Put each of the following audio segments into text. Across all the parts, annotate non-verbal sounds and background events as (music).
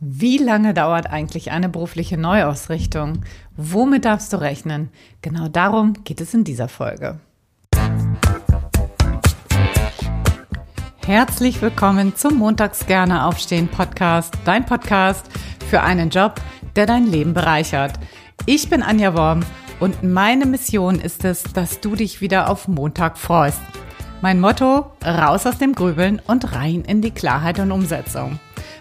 Wie lange dauert eigentlich eine berufliche Neuausrichtung? Womit darfst du rechnen? Genau darum geht es in dieser Folge. Herzlich willkommen zum Montags gerne aufstehen Podcast, dein Podcast für einen Job, der dein Leben bereichert. Ich bin Anja Worm und meine Mission ist es, dass du dich wieder auf Montag freust. Mein Motto, raus aus dem Grübeln und rein in die Klarheit und Umsetzung.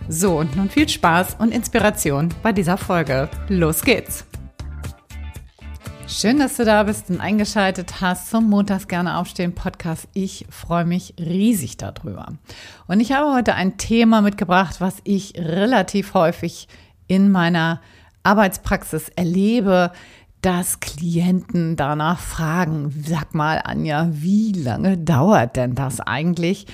So, und nun viel Spaß und Inspiration bei dieser Folge. Los geht's! Schön, dass du da bist und eingeschaltet hast zum Montags gerne aufstehen Podcast. Ich freue mich riesig darüber. Und ich habe heute ein Thema mitgebracht, was ich relativ häufig in meiner Arbeitspraxis erlebe, dass Klienten danach fragen, sag mal Anja, wie lange dauert denn das eigentlich,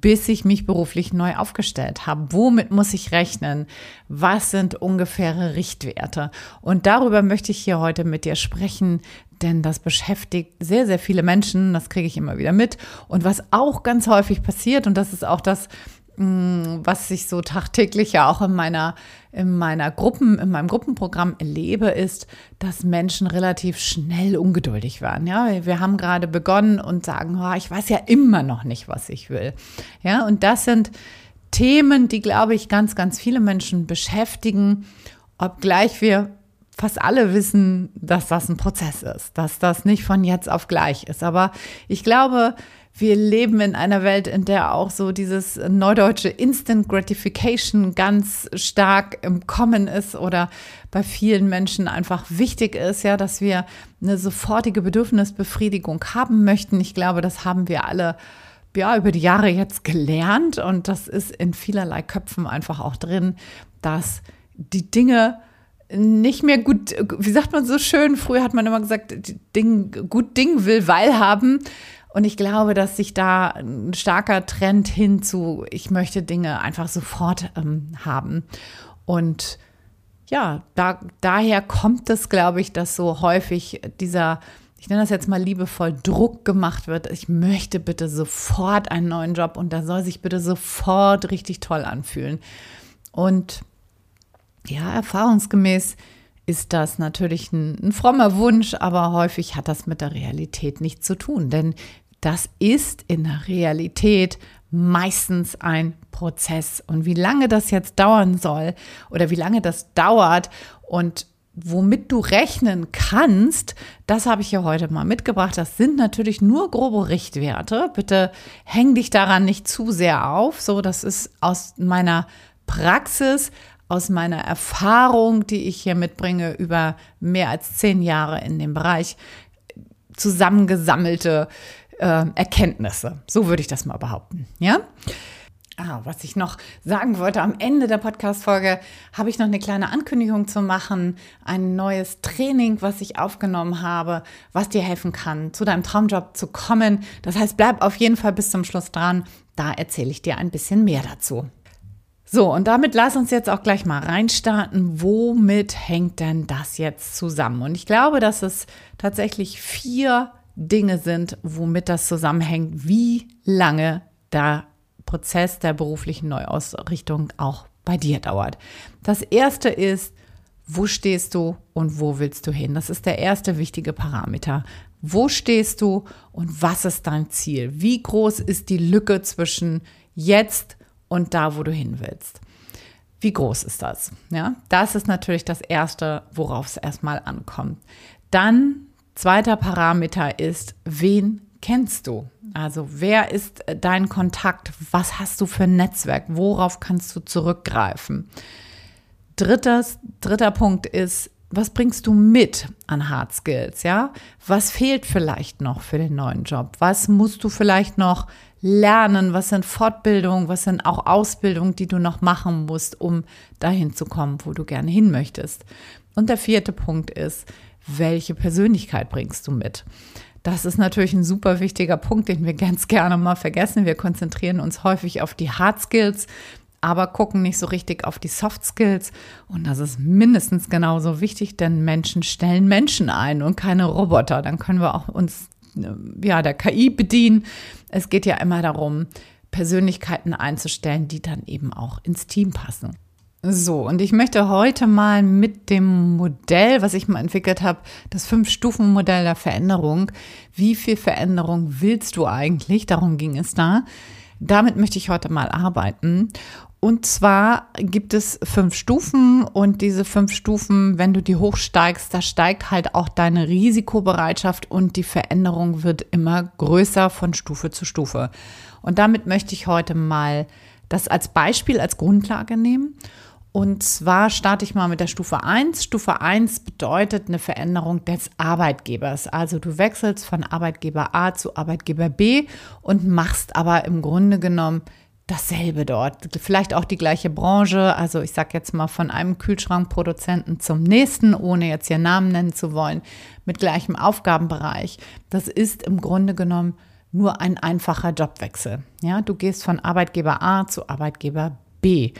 bis ich mich beruflich neu aufgestellt habe. Womit muss ich rechnen? Was sind ungefähre Richtwerte? Und darüber möchte ich hier heute mit dir sprechen, denn das beschäftigt sehr, sehr viele Menschen. Das kriege ich immer wieder mit. Und was auch ganz häufig passiert, und das ist auch das, was ich so tagtäglich ja auch in meiner, in meiner Gruppen, in meinem Gruppenprogramm erlebe, ist, dass Menschen relativ schnell ungeduldig werden. Ja, wir haben gerade begonnen und sagen, oh, ich weiß ja immer noch nicht, was ich will. Ja, und das sind Themen, die, glaube ich, ganz, ganz viele Menschen beschäftigen, obgleich wir fast alle wissen, dass das ein Prozess ist, dass das nicht von jetzt auf gleich ist. Aber ich glaube, wir leben in einer Welt, in der auch so dieses neudeutsche Instant Gratification ganz stark im Kommen ist oder bei vielen Menschen einfach wichtig ist, ja, dass wir eine sofortige Bedürfnisbefriedigung haben möchten. Ich glaube, das haben wir alle ja, über die Jahre jetzt gelernt und das ist in vielerlei Köpfen einfach auch drin, dass die Dinge nicht mehr gut, wie sagt man so schön, früher hat man immer gesagt, Ding, gut Ding will weil haben. Und ich glaube, dass sich da ein starker Trend hin zu, ich möchte Dinge einfach sofort ähm, haben. Und ja, da, daher kommt es, glaube ich, dass so häufig dieser, ich nenne das jetzt mal liebevoll, Druck gemacht wird. Ich möchte bitte sofort einen neuen Job und da soll sich bitte sofort richtig toll anfühlen. Und ja, erfahrungsgemäß ist das natürlich ein, ein, frommer Wunsch, aber häufig hat das mit der Realität nichts zu tun. Denn das ist in der Realität meistens ein Prozess. Und wie lange das jetzt dauern soll oder wie lange das dauert und womit du rechnen kannst, das habe ich hier heute mal mitgebracht. Das sind natürlich nur grobe Richtwerte. Bitte häng dich daran nicht zu sehr auf. So, das ist aus meiner Praxis, aus meiner Erfahrung, die ich hier mitbringe über mehr als zehn Jahre in dem Bereich zusammengesammelte äh, Erkenntnisse. So würde ich das mal behaupten. Ja? Ah, was ich noch sagen wollte, am Ende der Podcast-Folge habe ich noch eine kleine Ankündigung zu machen. Ein neues Training, was ich aufgenommen habe, was dir helfen kann, zu deinem Traumjob zu kommen. Das heißt, bleib auf jeden Fall bis zum Schluss dran. Da erzähle ich dir ein bisschen mehr dazu. So, und damit lass uns jetzt auch gleich mal reinstarten. Womit hängt denn das jetzt zusammen? Und ich glaube, dass es tatsächlich vier Dinge sind, womit das zusammenhängt, wie lange der Prozess der beruflichen Neuausrichtung auch bei dir dauert. Das erste ist, wo stehst du und wo willst du hin? Das ist der erste wichtige Parameter. Wo stehst du und was ist dein Ziel? Wie groß ist die Lücke zwischen jetzt und da, wo du hin willst? Wie groß ist das? Ja, das ist natürlich das erste, worauf es erstmal ankommt. Dann Zweiter Parameter ist, wen kennst du? Also wer ist dein Kontakt? Was hast du für ein Netzwerk? Worauf kannst du zurückgreifen? Drittes, dritter Punkt ist, was bringst du mit an Hard Skills? Ja, was fehlt vielleicht noch für den neuen Job? Was musst du vielleicht noch lernen? Was sind Fortbildungen? Was sind auch Ausbildungen, die du noch machen musst, um dahin zu kommen, wo du gerne hin möchtest? Und der vierte Punkt ist, welche Persönlichkeit bringst du mit? Das ist natürlich ein super wichtiger Punkt, den wir ganz gerne mal vergessen. Wir konzentrieren uns häufig auf die Hard Skills, aber gucken nicht so richtig auf die Soft Skills. Und das ist mindestens genauso wichtig, denn Menschen stellen Menschen ein und keine Roboter. Dann können wir auch uns ja, der KI bedienen. Es geht ja immer darum, Persönlichkeiten einzustellen, die dann eben auch ins Team passen. So, und ich möchte heute mal mit dem Modell, was ich mal entwickelt habe, das Fünf-Stufen-Modell der Veränderung, wie viel Veränderung willst du eigentlich? Darum ging es da. Damit möchte ich heute mal arbeiten. Und zwar gibt es fünf Stufen und diese fünf Stufen, wenn du die hochsteigst, da steigt halt auch deine Risikobereitschaft und die Veränderung wird immer größer von Stufe zu Stufe. Und damit möchte ich heute mal das als Beispiel, als Grundlage nehmen und zwar starte ich mal mit der Stufe 1. Stufe 1 bedeutet eine Veränderung des Arbeitgebers. Also du wechselst von Arbeitgeber A zu Arbeitgeber B und machst aber im Grunde genommen dasselbe dort. Vielleicht auch die gleiche Branche. Also ich sage jetzt mal von einem Kühlschrankproduzenten zum nächsten, ohne jetzt hier Namen nennen zu wollen, mit gleichem Aufgabenbereich. Das ist im Grunde genommen nur ein einfacher Jobwechsel. Ja, du gehst von Arbeitgeber A zu Arbeitgeber B.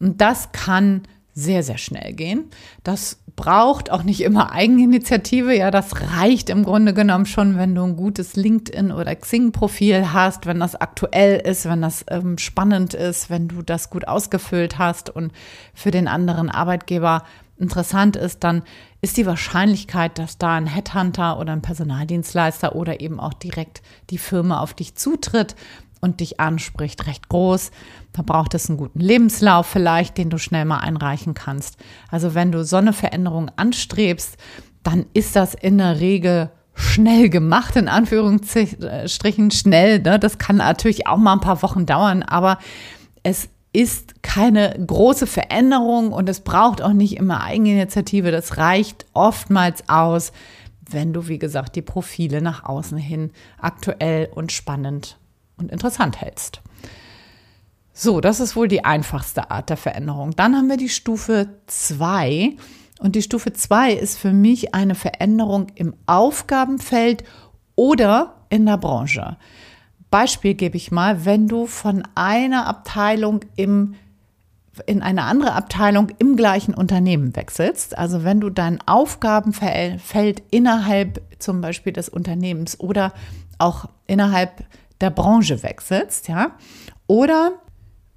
Und das kann sehr, sehr schnell gehen. Das braucht auch nicht immer Eigeninitiative. Ja, das reicht im Grunde genommen schon, wenn du ein gutes LinkedIn oder Xing-Profil hast, wenn das aktuell ist, wenn das ähm, spannend ist, wenn du das gut ausgefüllt hast und für den anderen Arbeitgeber interessant ist, dann ist die Wahrscheinlichkeit, dass da ein Headhunter oder ein Personaldienstleister oder eben auch direkt die Firma auf dich zutritt, und dich anspricht, recht groß. Da braucht es einen guten Lebenslauf vielleicht, den du schnell mal einreichen kannst. Also wenn du so eine Veränderung anstrebst, dann ist das in der Regel schnell gemacht, in Anführungsstrichen schnell. Ne? Das kann natürlich auch mal ein paar Wochen dauern, aber es ist keine große Veränderung und es braucht auch nicht immer Eigeninitiative. Das reicht oftmals aus, wenn du, wie gesagt, die Profile nach außen hin aktuell und spannend und interessant hältst. So, das ist wohl die einfachste Art der Veränderung. Dann haben wir die Stufe 2. Und die Stufe 2 ist für mich eine Veränderung im Aufgabenfeld oder in der Branche. Beispiel gebe ich mal, wenn du von einer Abteilung im, in eine andere Abteilung im gleichen Unternehmen wechselst, also wenn du dein Aufgabenfeld innerhalb zum Beispiel des Unternehmens oder auch innerhalb der Branche wechselst, ja, oder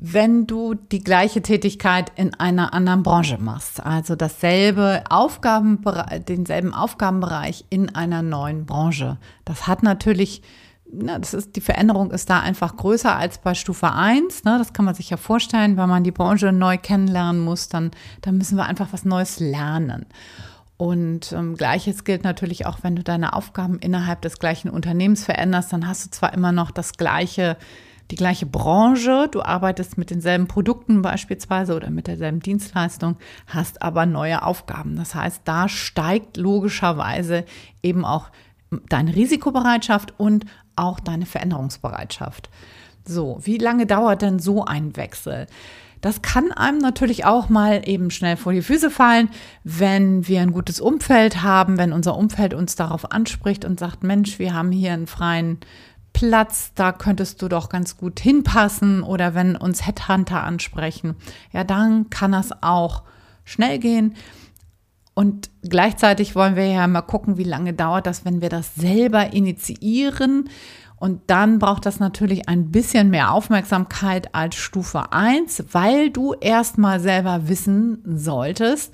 wenn du die gleiche Tätigkeit in einer anderen Branche machst, also dasselbe Aufgabenbereich, denselben Aufgabenbereich in einer neuen Branche. Das hat natürlich, na, das ist, die Veränderung ist da einfach größer als bei Stufe 1. Ne? Das kann man sich ja vorstellen, wenn man die Branche neu kennenlernen muss, dann, dann müssen wir einfach was Neues lernen. Und ähm, gleiches gilt natürlich auch, wenn du deine Aufgaben innerhalb des gleichen Unternehmens veränderst, dann hast du zwar immer noch das gleiche, die gleiche Branche, du arbeitest mit denselben Produkten beispielsweise oder mit derselben Dienstleistung, hast aber neue Aufgaben. Das heißt, da steigt logischerweise eben auch deine Risikobereitschaft und auch deine Veränderungsbereitschaft. So, wie lange dauert denn so ein Wechsel? Das kann einem natürlich auch mal eben schnell vor die Füße fallen, wenn wir ein gutes Umfeld haben, wenn unser Umfeld uns darauf anspricht und sagt, Mensch, wir haben hier einen freien Platz, da könntest du doch ganz gut hinpassen oder wenn uns Headhunter ansprechen, ja, dann kann das auch schnell gehen. Und gleichzeitig wollen wir ja mal gucken, wie lange dauert das, wenn wir das selber initiieren. Und dann braucht das natürlich ein bisschen mehr Aufmerksamkeit als Stufe 1, weil du erstmal selber wissen solltest,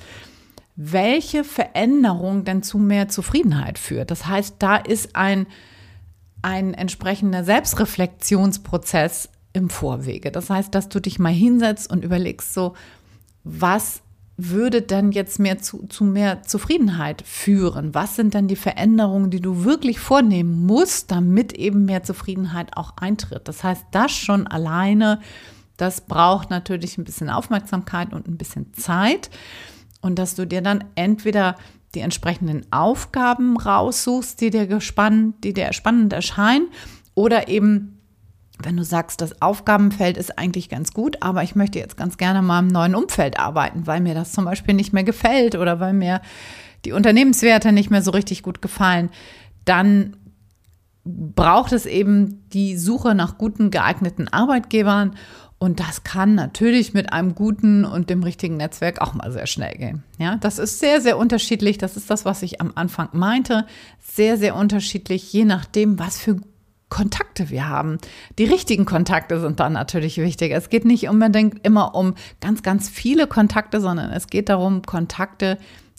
welche Veränderung denn zu mehr Zufriedenheit führt. Das heißt, da ist ein, ein entsprechender Selbstreflexionsprozess im Vorwege. Das heißt, dass du dich mal hinsetzt und überlegst, so, was würde denn jetzt mehr zu, zu mehr Zufriedenheit führen? Was sind denn die Veränderungen, die du wirklich vornehmen musst, damit eben mehr Zufriedenheit auch eintritt? Das heißt, das schon alleine, das braucht natürlich ein bisschen Aufmerksamkeit und ein bisschen Zeit. Und dass du dir dann entweder die entsprechenden Aufgaben raussuchst, die dir gespannt, die dir spannend erscheinen, oder eben wenn du sagst, das Aufgabenfeld ist eigentlich ganz gut, aber ich möchte jetzt ganz gerne mal im neuen Umfeld arbeiten, weil mir das zum Beispiel nicht mehr gefällt oder weil mir die Unternehmenswerte nicht mehr so richtig gut gefallen, dann braucht es eben die Suche nach guten, geeigneten Arbeitgebern. Und das kann natürlich mit einem guten und dem richtigen Netzwerk auch mal sehr schnell gehen. Ja, das ist sehr, sehr unterschiedlich. Das ist das, was ich am Anfang meinte. Sehr, sehr unterschiedlich, je nachdem, was für Kontakte wir haben. Die richtigen Kontakte sind dann natürlich wichtig. Es geht nicht unbedingt immer um ganz, ganz viele Kontakte, sondern es geht darum, Kontakte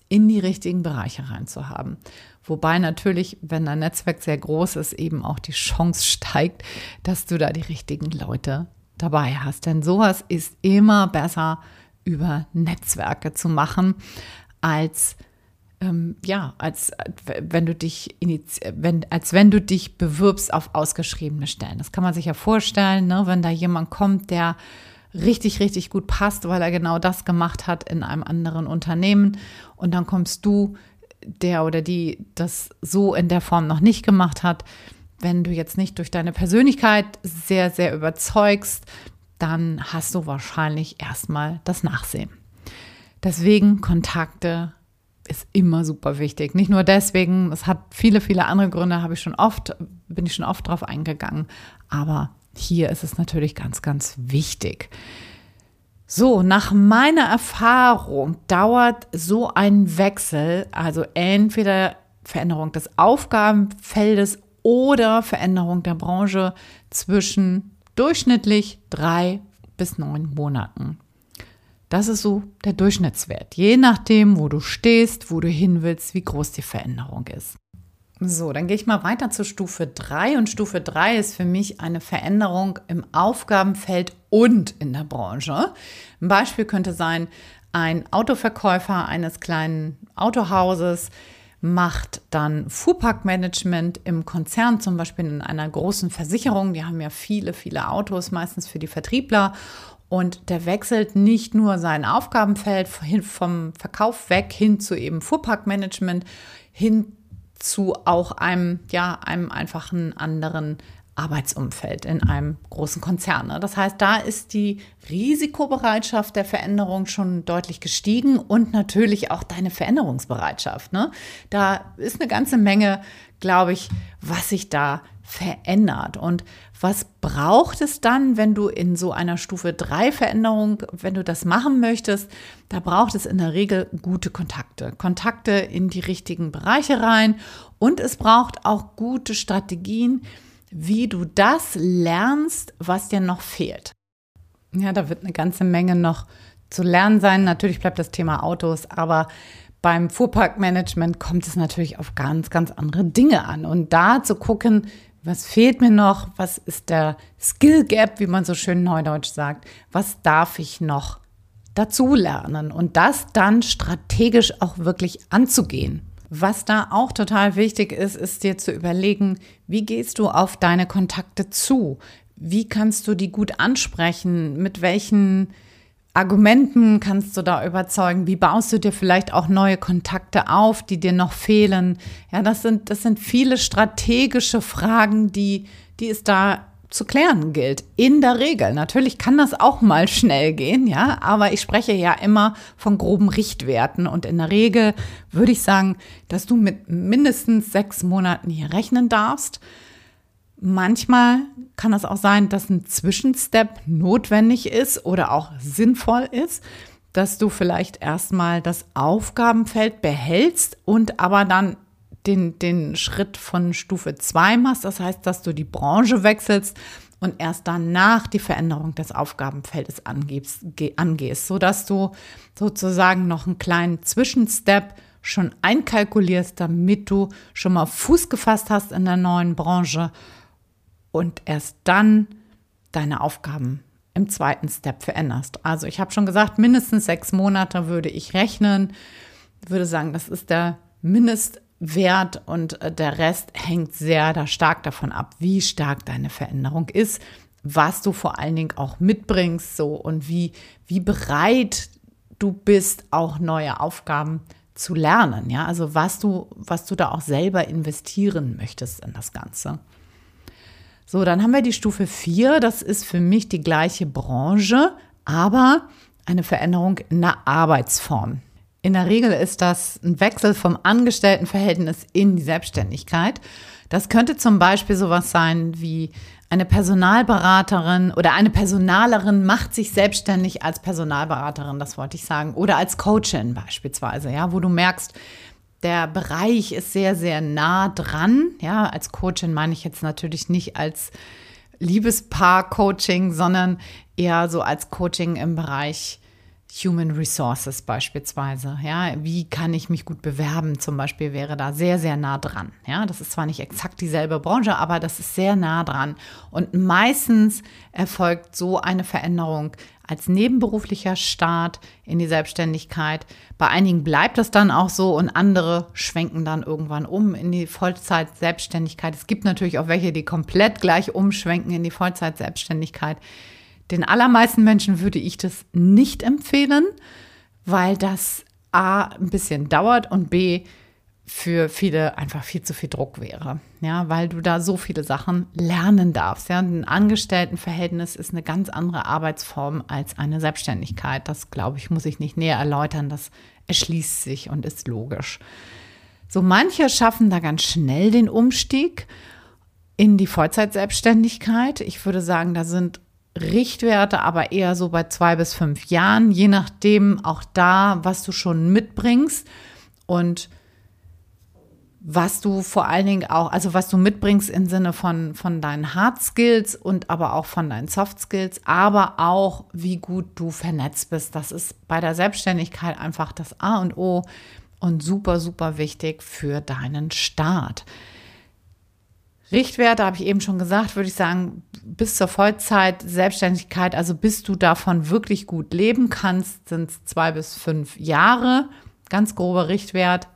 in die richtigen Bereiche reinzuhaben. Wobei natürlich, wenn dein Netzwerk sehr groß ist, eben auch die Chance steigt, dass du da die richtigen Leute dabei hast. Denn sowas ist immer besser über Netzwerke zu machen, als ähm, ja, als wenn du dich wenn, als wenn du dich bewirbst auf ausgeschriebene Stellen. Das kann man sich ja vorstellen, ne? wenn da jemand kommt, der richtig, richtig gut passt, weil er genau das gemacht hat in einem anderen Unternehmen. Und dann kommst du, der oder die das so in der Form noch nicht gemacht hat. Wenn du jetzt nicht durch deine Persönlichkeit sehr, sehr überzeugst, dann hast du wahrscheinlich erstmal das Nachsehen. Deswegen Kontakte ist immer super wichtig. Nicht nur deswegen, es hat viele, viele andere Gründe, habe ich schon oft, bin ich schon oft drauf eingegangen. Aber hier ist es natürlich ganz, ganz wichtig. So, nach meiner Erfahrung dauert so ein Wechsel, also entweder Veränderung des Aufgabenfeldes oder Veränderung der Branche zwischen durchschnittlich drei bis neun Monaten. Das ist so der Durchschnittswert, je nachdem, wo du stehst, wo du hin willst, wie groß die Veränderung ist. So, dann gehe ich mal weiter zur Stufe 3 und Stufe 3 ist für mich eine Veränderung im Aufgabenfeld und in der Branche. Ein Beispiel könnte sein, ein Autoverkäufer eines kleinen Autohauses macht dann Fuhrparkmanagement im Konzern, zum Beispiel in einer großen Versicherung. Die haben ja viele, viele Autos, meistens für die Vertriebler. Und der wechselt nicht nur sein Aufgabenfeld vom Verkauf weg hin zu eben Fuhrparkmanagement, hin zu auch einem, ja, einem einfachen anderen Arbeitsumfeld in einem großen Konzern. Ne? Das heißt, da ist die Risikobereitschaft der Veränderung schon deutlich gestiegen und natürlich auch deine Veränderungsbereitschaft. Ne? Da ist eine ganze Menge, glaube ich, was sich da verändert. Und was braucht es dann, wenn du in so einer Stufe 3 Veränderung, wenn du das machen möchtest? Da braucht es in der Regel gute Kontakte. Kontakte in die richtigen Bereiche rein. Und es braucht auch gute Strategien, wie du das lernst, was dir noch fehlt. Ja, da wird eine ganze Menge noch zu lernen sein. Natürlich bleibt das Thema Autos, aber beim Fuhrparkmanagement kommt es natürlich auf ganz, ganz andere Dinge an. Und da zu gucken, was fehlt mir noch, was ist der Skill Gap, wie man so schön neudeutsch sagt, was darf ich noch dazu lernen und das dann strategisch auch wirklich anzugehen. Was da auch total wichtig ist, ist dir zu überlegen, wie gehst du auf deine Kontakte zu? Wie kannst du die gut ansprechen? Mit welchen Argumenten kannst du da überzeugen? Wie baust du dir vielleicht auch neue Kontakte auf, die dir noch fehlen? Ja, das sind, das sind viele strategische Fragen, die, die es da zu klären gilt. In der Regel. Natürlich kann das auch mal schnell gehen, ja, aber ich spreche ja immer von groben Richtwerten und in der Regel würde ich sagen, dass du mit mindestens sechs Monaten hier rechnen darfst. Manchmal kann es auch sein, dass ein Zwischenstep notwendig ist oder auch sinnvoll ist, dass du vielleicht erstmal das Aufgabenfeld behältst und aber dann den, den Schritt von Stufe 2 machst. Das heißt, dass du die Branche wechselst und erst danach die Veränderung des Aufgabenfeldes angibst, angehst, sodass du sozusagen noch einen kleinen Zwischenstep schon einkalkulierst, damit du schon mal Fuß gefasst hast in der neuen Branche und erst dann deine Aufgaben im zweiten Step veränderst. Also ich habe schon gesagt, mindestens sechs Monate würde ich rechnen, würde sagen, das ist der Mindest Wert und äh, der Rest hängt sehr da stark davon ab, wie stark deine Veränderung ist, was du vor allen Dingen auch mitbringst, so und wie, wie bereit du bist, auch neue Aufgaben zu lernen. Ja, also was du, was du da auch selber investieren möchtest in das Ganze. So, dann haben wir die Stufe 4. Das ist für mich die gleiche Branche, aber eine Veränderung in der Arbeitsform. In der Regel ist das ein Wechsel vom Angestelltenverhältnis in die Selbstständigkeit. Das könnte zum Beispiel sowas sein wie eine Personalberaterin oder eine Personalerin macht sich selbstständig als Personalberaterin, das wollte ich sagen, oder als Coachin beispielsweise, ja, wo du merkst, Der Bereich ist sehr, sehr nah dran. Ja, als Coachin meine ich jetzt natürlich nicht als Liebespaar-Coaching, sondern eher so als Coaching im Bereich Human Resources beispielsweise. Ja, wie kann ich mich gut bewerben? Zum Beispiel wäre da sehr, sehr nah dran. Ja, das ist zwar nicht exakt dieselbe Branche, aber das ist sehr nah dran. Und meistens erfolgt so eine Veränderung als nebenberuflicher Start in die Selbstständigkeit. Bei einigen bleibt das dann auch so und andere schwenken dann irgendwann um in die Vollzeit-Selbstständigkeit. Es gibt natürlich auch welche, die komplett gleich umschwenken in die Vollzeit-Selbstständigkeit. Den allermeisten Menschen würde ich das nicht empfehlen, weil das A ein bisschen dauert und B für viele einfach viel zu viel Druck wäre. Ja, weil du da so viele Sachen lernen darfst. Ja, ein Angestelltenverhältnis ist eine ganz andere Arbeitsform als eine Selbstständigkeit. Das glaube ich, muss ich nicht näher erläutern. Das erschließt sich und ist logisch. So manche schaffen da ganz schnell den Umstieg in die Vollzeitselbstständigkeit. Ich würde sagen, da sind Richtwerte, aber eher so bei zwei bis fünf Jahren, je nachdem auch da, was du schon mitbringst und was du vor allen Dingen auch, also was du mitbringst im Sinne von, von deinen Hard Skills und aber auch von deinen Soft Skills, aber auch wie gut du vernetzt bist. Das ist bei der Selbstständigkeit einfach das A und O und super, super wichtig für deinen Start. Richtwerte habe ich eben schon gesagt, würde ich sagen, bis zur Vollzeit Selbstständigkeit, also bis du davon wirklich gut leben kannst, sind es zwei bis fünf Jahre. Ganz grober Richtwert.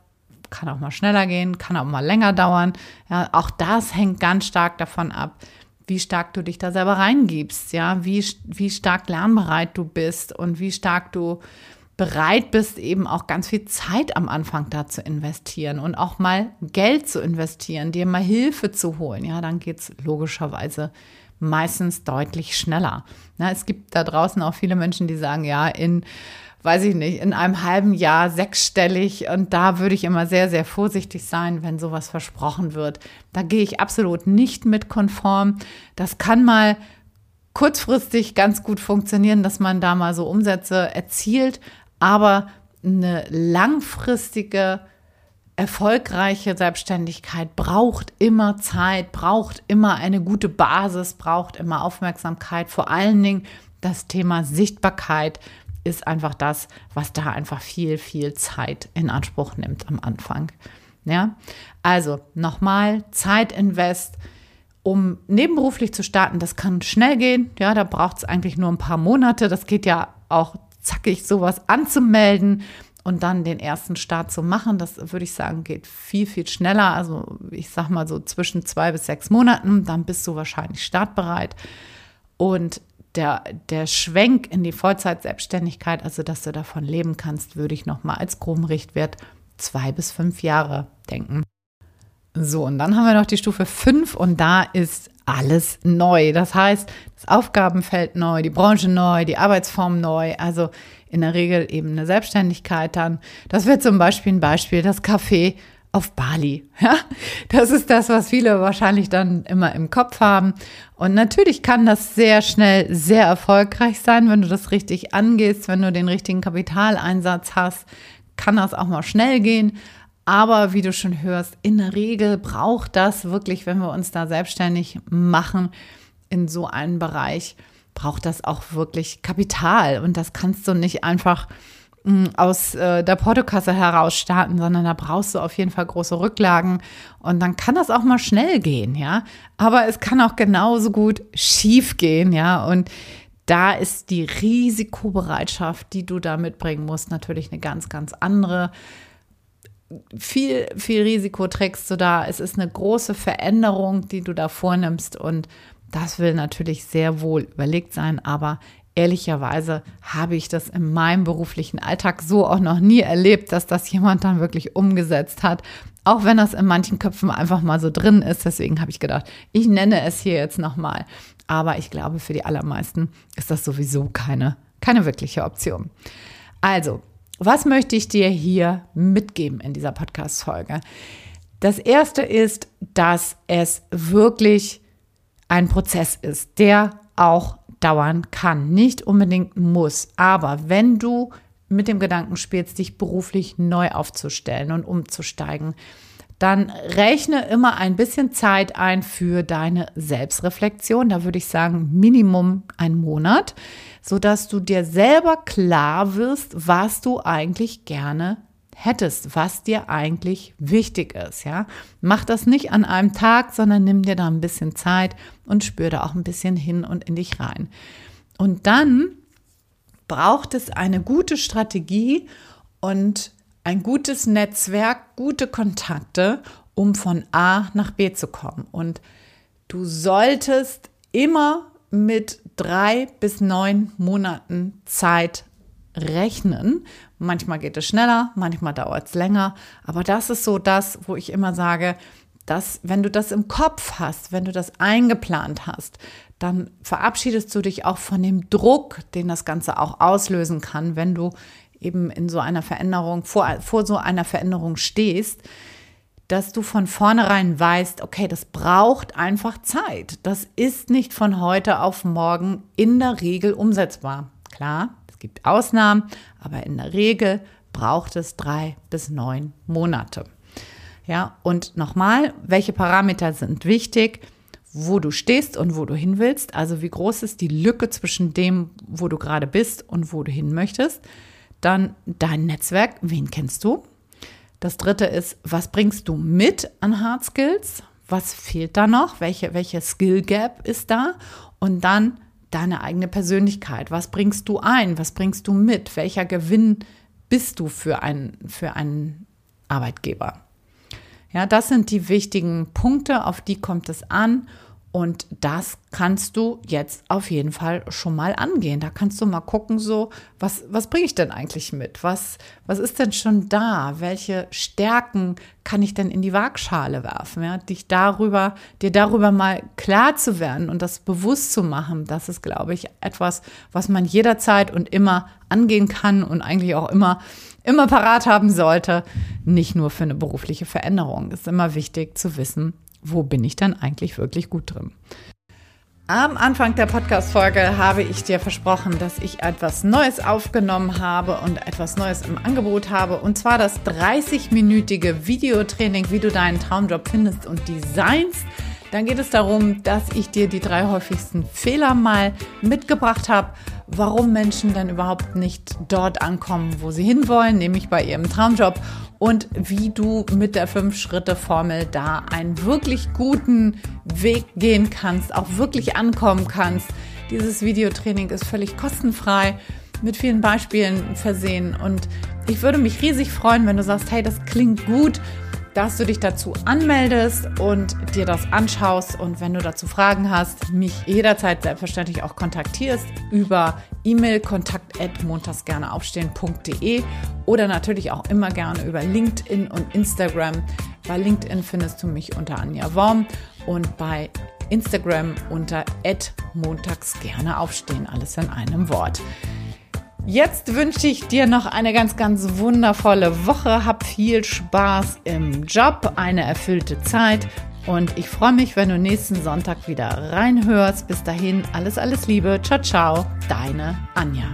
Kann auch mal schneller gehen, kann auch mal länger dauern. Ja, auch das hängt ganz stark davon ab, wie stark du dich da selber reingibst, ja, wie, wie stark lernbereit du bist und wie stark du bereit bist, eben auch ganz viel Zeit am Anfang da zu investieren und auch mal Geld zu investieren, dir mal Hilfe zu holen, ja, dann geht es logischerweise meistens deutlich schneller. Ja, es gibt da draußen auch viele Menschen, die sagen, ja, in, weiß ich nicht, in einem halben Jahr sechsstellig und da würde ich immer sehr, sehr vorsichtig sein, wenn sowas versprochen wird. Da gehe ich absolut nicht mit konform. Das kann mal kurzfristig ganz gut funktionieren, dass man da mal so Umsätze erzielt, aber eine langfristige, erfolgreiche Selbstständigkeit braucht immer Zeit, braucht immer eine gute Basis, braucht immer Aufmerksamkeit. Vor allen Dingen das Thema Sichtbarkeit ist einfach das, was da einfach viel, viel Zeit in Anspruch nimmt am Anfang. Ja, also nochmal Zeitinvest, um nebenberuflich zu starten. Das kann schnell gehen. Ja, da braucht es eigentlich nur ein paar Monate. Das geht ja auch zackig sowas anzumelden und dann den ersten Start zu machen. Das würde ich sagen, geht viel, viel schneller. Also ich sag mal so zwischen zwei bis sechs Monaten, dann bist du wahrscheinlich startbereit. Und der, der Schwenk in die Vollzeit-Selbstständigkeit, also dass du davon leben kannst, würde ich nochmal als groben Richtwert zwei bis fünf Jahre denken. So, und dann haben wir noch die Stufe 5 und da ist alles neu. Das heißt, das Aufgabenfeld neu, die Branche neu, die Arbeitsform neu. Also in der Regel eben eine Selbstständigkeit dann. Das wäre zum Beispiel ein Beispiel, das Café auf Bali. (laughs) Ja, das ist das, was viele wahrscheinlich dann immer im Kopf haben. Und natürlich kann das sehr schnell sehr erfolgreich sein, wenn du das richtig angehst, wenn du den richtigen Kapitaleinsatz hast, kann das auch mal schnell gehen. Aber wie du schon hörst, in der Regel braucht das wirklich, wenn wir uns da selbstständig machen in so einem Bereich, braucht das auch wirklich Kapital. Und das kannst du nicht einfach hm, aus äh, der Portokasse heraus starten, sondern da brauchst du auf jeden Fall große Rücklagen und dann kann das auch mal schnell gehen, ja. Aber es kann auch genauso gut schief gehen, ja. Und da ist die Risikobereitschaft, die du da mitbringen musst, natürlich eine ganz, ganz andere viel, viel Risiko trägst du da. Es ist eine große Veränderung, die du da vornimmst und das will natürlich sehr wohl überlegt sein, aber ehrlicherweise habe ich das in meinem beruflichen Alltag so auch noch nie erlebt, dass das jemand dann wirklich umgesetzt hat. Auch wenn das in manchen Köpfen einfach mal so drin ist. Deswegen habe ich gedacht, ich nenne es hier jetzt nochmal. Aber ich glaube, für die allermeisten ist das sowieso keine, keine wirkliche Option. Also, was möchte ich dir hier mitgeben in dieser Podcast-Folge? Das erste ist, dass es wirklich ein Prozess ist, der auch dauern kann, nicht unbedingt muss. Aber wenn du mit dem Gedanken spielst, dich beruflich neu aufzustellen und umzusteigen, dann rechne immer ein bisschen Zeit ein für deine Selbstreflexion. Da würde ich sagen, Minimum ein Monat, sodass du dir selber klar wirst, was du eigentlich gerne hättest, was dir eigentlich wichtig ist, ja. Mach das nicht an einem Tag, sondern nimm dir da ein bisschen Zeit und spür da auch ein bisschen hin und in dich rein. Und dann braucht es eine gute Strategie und ein gutes Netzwerk, gute Kontakte, um von A nach B zu kommen. Und du solltest immer mit drei bis neun Monaten Zeit rechnen. Manchmal geht es schneller, manchmal dauert es länger. Aber das ist so das, wo ich immer sage, dass wenn du das im Kopf hast, wenn du das eingeplant hast, dann verabschiedest du dich auch von dem Druck, den das Ganze auch auslösen kann, wenn du eben in so einer Veränderung, vor, vor so einer Veränderung stehst, dass du von vornherein weißt, okay, das braucht einfach Zeit. Das ist nicht von heute auf morgen in der Regel umsetzbar. Klar, es gibt Ausnahmen, aber in der Regel braucht es drei bis neun Monate. Ja, und nochmal, welche Parameter sind wichtig? Wo du stehst und wo du hin willst. Also wie groß ist die Lücke zwischen dem, wo du gerade bist und wo du hin möchtest. Dann dein Netzwerk, wen kennst du? Das dritte ist, was bringst du mit an Hard Skills? Was fehlt da noch? Welche, welche Skill Gap ist da? Und dann deine eigene Persönlichkeit. Was bringst du ein? Was bringst du mit? Welcher Gewinn bist du für, ein, für einen Arbeitgeber? Ja, das sind die wichtigen Punkte, auf die kommt es an. Und das kannst du jetzt auf jeden Fall schon mal angehen. Da kannst du mal gucken, so, was, was bringe ich denn eigentlich mit? Was, was ist denn schon da? Welche Stärken kann ich denn in die Waagschale werfen? Ja, dich darüber, dir darüber mal klar zu werden und das bewusst zu machen, das ist, glaube ich, etwas, was man jederzeit und immer angehen kann und eigentlich auch immer, immer parat haben sollte. Nicht nur für eine berufliche Veränderung. Es ist immer wichtig zu wissen, wo bin ich dann eigentlich wirklich gut drin. Am Anfang der Podcast-Folge habe ich dir versprochen, dass ich etwas Neues aufgenommen habe und etwas Neues im Angebot habe. Und zwar das 30-minütige Videotraining, wie du deinen Traumjob findest und designst. Dann geht es darum, dass ich dir die drei häufigsten Fehler mal mitgebracht habe, warum Menschen dann überhaupt nicht dort ankommen, wo sie hinwollen, nämlich bei ihrem Traumjob und wie du mit der Fünf-Schritte-Formel da einen wirklich guten Weg gehen kannst, auch wirklich ankommen kannst. Dieses Videotraining ist völlig kostenfrei, mit vielen Beispielen versehen und ich würde mich riesig freuen, wenn du sagst, hey, das klingt gut dass du dich dazu anmeldest und dir das anschaust und wenn du dazu Fragen hast, mich jederzeit selbstverständlich auch kontaktierst über E-Mail kontakt@montagsgerneaufstehen.de oder natürlich auch immer gerne über LinkedIn und Instagram. Bei LinkedIn findest du mich unter Anja Worm und bei Instagram unter montags gerne aufstehen, alles in einem Wort. Jetzt wünsche ich dir noch eine ganz, ganz wundervolle Woche. Hab viel Spaß im Job, eine erfüllte Zeit. Und ich freue mich, wenn du nächsten Sonntag wieder reinhörst. Bis dahin, alles, alles Liebe. Ciao, ciao. Deine Anja.